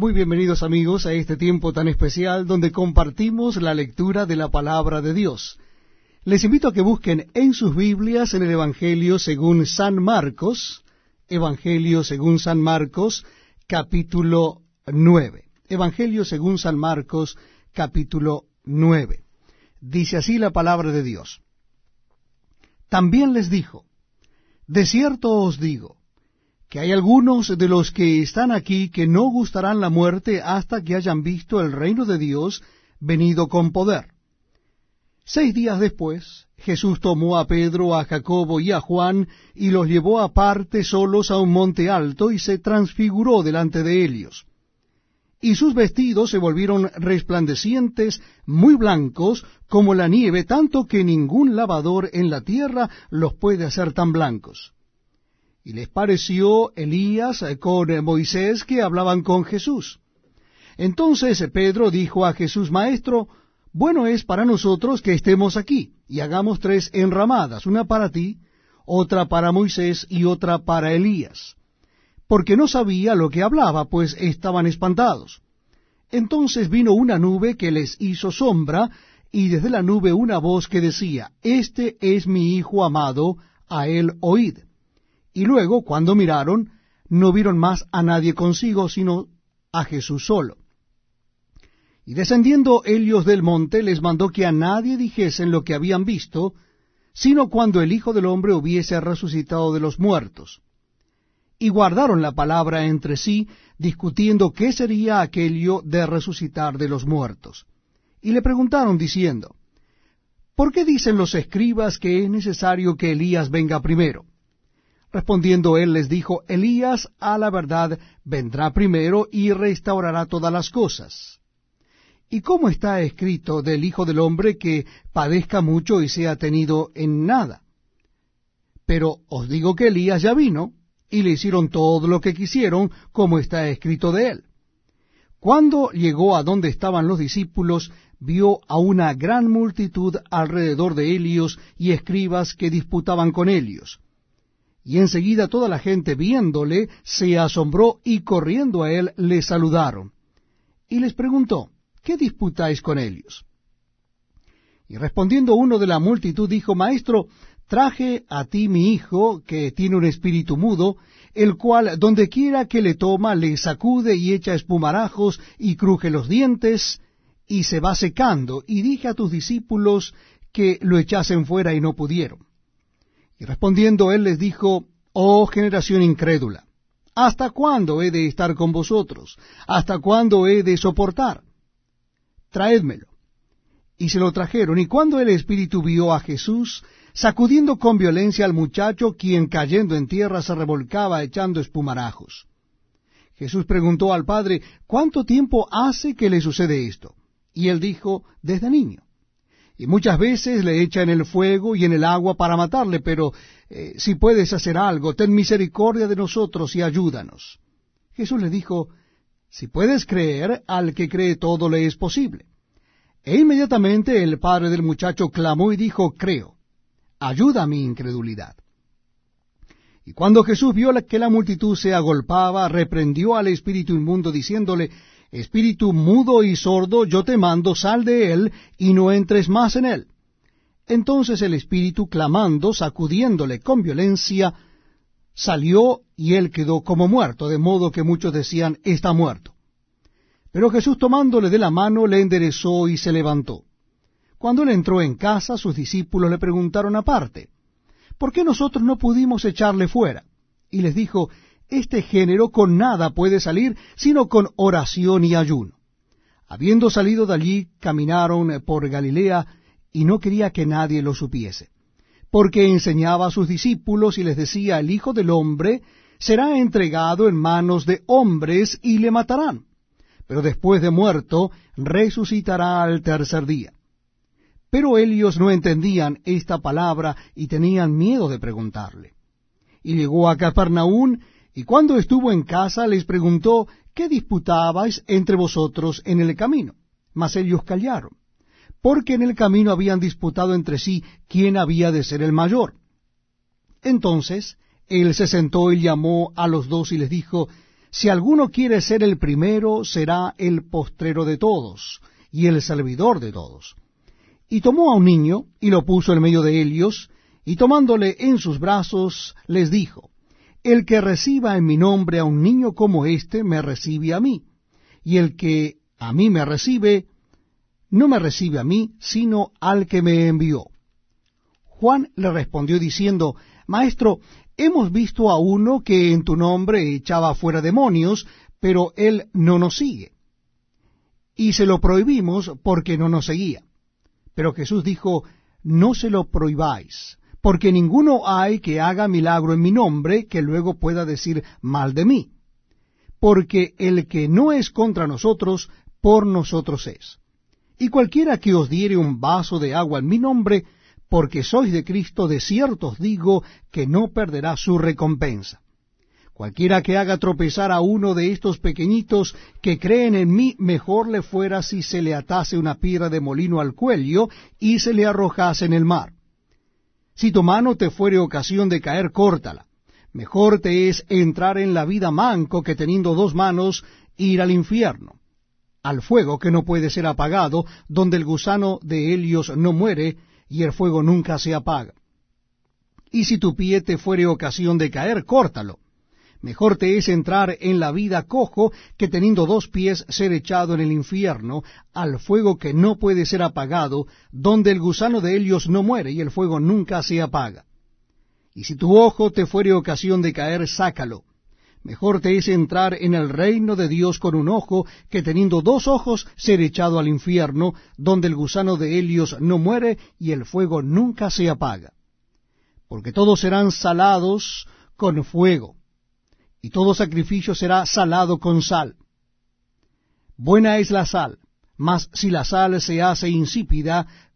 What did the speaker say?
Muy bienvenidos amigos a este tiempo tan especial donde compartimos la lectura de la palabra de Dios. Les invito a que busquen en sus Biblias en el Evangelio según San Marcos, Evangelio según San Marcos, capítulo 9. Evangelio según San Marcos, capítulo 9. Dice así la palabra de Dios. También les dijo, De cierto os digo, que hay algunos de los que están aquí que no gustarán la muerte hasta que hayan visto el reino de Dios venido con poder. Seis días después, Jesús tomó a Pedro, a Jacobo y a Juan, y los llevó aparte solos a un monte alto, y se transfiguró delante de ellos. Y sus vestidos se volvieron resplandecientes, muy blancos, como la nieve, tanto que ningún lavador en la tierra los puede hacer tan blancos y les pareció Elías con Moisés que hablaban con Jesús. Entonces Pedro dijo a Jesús, Maestro, bueno es para nosotros que estemos aquí, y hagamos tres enramadas, una para ti, otra para Moisés y otra para Elías, porque no sabía lo que hablaba, pues estaban espantados. Entonces vino una nube que les hizo sombra, y desde la nube una voz que decía, Este es mi Hijo amado, a él oíd. Y luego, cuando miraron, no vieron más a nadie consigo, sino a Jesús solo. Y descendiendo ellos del monte, les mandó que a nadie dijesen lo que habían visto, sino cuando el Hijo del Hombre hubiese resucitado de los muertos. Y guardaron la palabra entre sí, discutiendo qué sería aquello de resucitar de los muertos. Y le preguntaron diciendo, ¿Por qué dicen los escribas que es necesario que Elías venga primero? Respondiendo él les dijo, Elías a la verdad vendrá primero y restaurará todas las cosas. ¿Y cómo está escrito del Hijo del Hombre que padezca mucho y sea tenido en nada? Pero os digo que Elías ya vino, y le hicieron todo lo que quisieron, como está escrito de él. Cuando llegó a donde estaban los discípulos, vio a una gran multitud alrededor de ellos y escribas que disputaban con ellos y enseguida toda la gente viéndole se asombró y corriendo a él le saludaron. Y les preguntó, ¿qué disputáis con ellos? Y respondiendo uno de la multitud dijo, Maestro, traje a ti mi hijo, que tiene un espíritu mudo, el cual donde quiera que le toma le sacude y echa espumarajos y cruje los dientes, y se va secando, y dije a tus discípulos que lo echasen fuera y no pudieron. Y respondiendo él les dijo, Oh generación incrédula, ¿hasta cuándo he de estar con vosotros? ¿Hasta cuándo he de soportar? Traédmelo. Y se lo trajeron, y cuando el Espíritu vio a Jesús, sacudiendo con violencia al muchacho, quien cayendo en tierra se revolcaba echando espumarajos. Jesús preguntó al padre, ¿cuánto tiempo hace que le sucede esto? Y él dijo, desde niño y muchas veces le echa en el fuego y en el agua para matarle, pero eh, si puedes hacer algo, ten misericordia de nosotros y ayúdanos. Jesús le dijo, si puedes creer, al que cree todo le es posible. E inmediatamente el padre del muchacho clamó y dijo, creo, ayuda a mi incredulidad. Y cuando Jesús vio que la multitud se agolpaba, reprendió al espíritu inmundo, diciéndole, Espíritu mudo y sordo, yo te mando, sal de él, y no entres más en él. Entonces el espíritu, clamando, sacudiéndole con violencia, salió y él quedó como muerto, de modo que muchos decían, está muerto. Pero Jesús tomándole de la mano, le enderezó y se levantó. Cuando él entró en casa, sus discípulos le preguntaron aparte, ¿por qué nosotros no pudimos echarle fuera? Y les dijo, este género con nada puede salir sino con oración y ayuno. Habiendo salido de allí, caminaron por Galilea, y no quería que nadie lo supiese, porque enseñaba a sus discípulos y les decía, el Hijo del Hombre será entregado en manos de hombres y le matarán, pero después de muerto resucitará al tercer día. Pero ellos no entendían esta palabra y tenían miedo de preguntarle. Y llegó a Capernaum y cuando estuvo en casa les preguntó, ¿qué disputabais entre vosotros en el camino? Mas ellos callaron, porque en el camino habían disputado entre sí quién había de ser el mayor. Entonces él se sentó y llamó a los dos y les dijo, Si alguno quiere ser el primero, será el postrero de todos, y el servidor de todos. Y tomó a un niño, y lo puso en medio de ellos, y tomándole en sus brazos, les dijo, El que reciba en mi nombre a un niño como éste, me recibe a mí, y el que a mí me recibe, no me recibe a mí, sino al que me envió. Juan le respondió diciendo, Maestro, hemos visto a uno que en tu nombre echaba fuera demonios, pero él no nos sigue. Y se lo prohibimos porque no nos seguía. Pero Jesús dijo, no se lo prohibáis, porque ninguno hay que haga milagro en mi nombre que luego pueda decir mal de mí. Porque el que no es contra nosotros, por nosotros es. Y cualquiera que os diere un vaso de agua en mi nombre, porque sois de Cristo, de cierto os digo que no perderá su recompensa. Cualquiera que haga tropezar a uno de estos pequeñitos que creen en mí, mejor le fuera si se le atase una piedra de molino al cuello y se le arrojase en el mar. Si tu mano te fuere ocasión de caer, córtala. Mejor te es entrar en la vida manco que teniendo dos manos ir al infierno, al fuego que no puede ser apagado, donde el gusano de Helios no muere, y el fuego nunca se apaga. Y si tu pie te fuere ocasión de caer, córtalo. Mejor te es entrar en la vida cojo que teniendo dos pies ser echado en el infierno, al fuego que no puede ser apagado, donde el gusano de ellos no muere y el fuego nunca se apaga. Y si tu ojo te fuere ocasión de caer, sácalo. Mejor te es entrar en el reino de Dios con un ojo que teniendo dos ojos ser echado al infierno, donde el gusano de Helios no muere y el fuego nunca se apaga. Porque todos serán salados con fuego, y todo sacrificio será salado con sal. Buena es la sal, mas si la sal se hace insípida,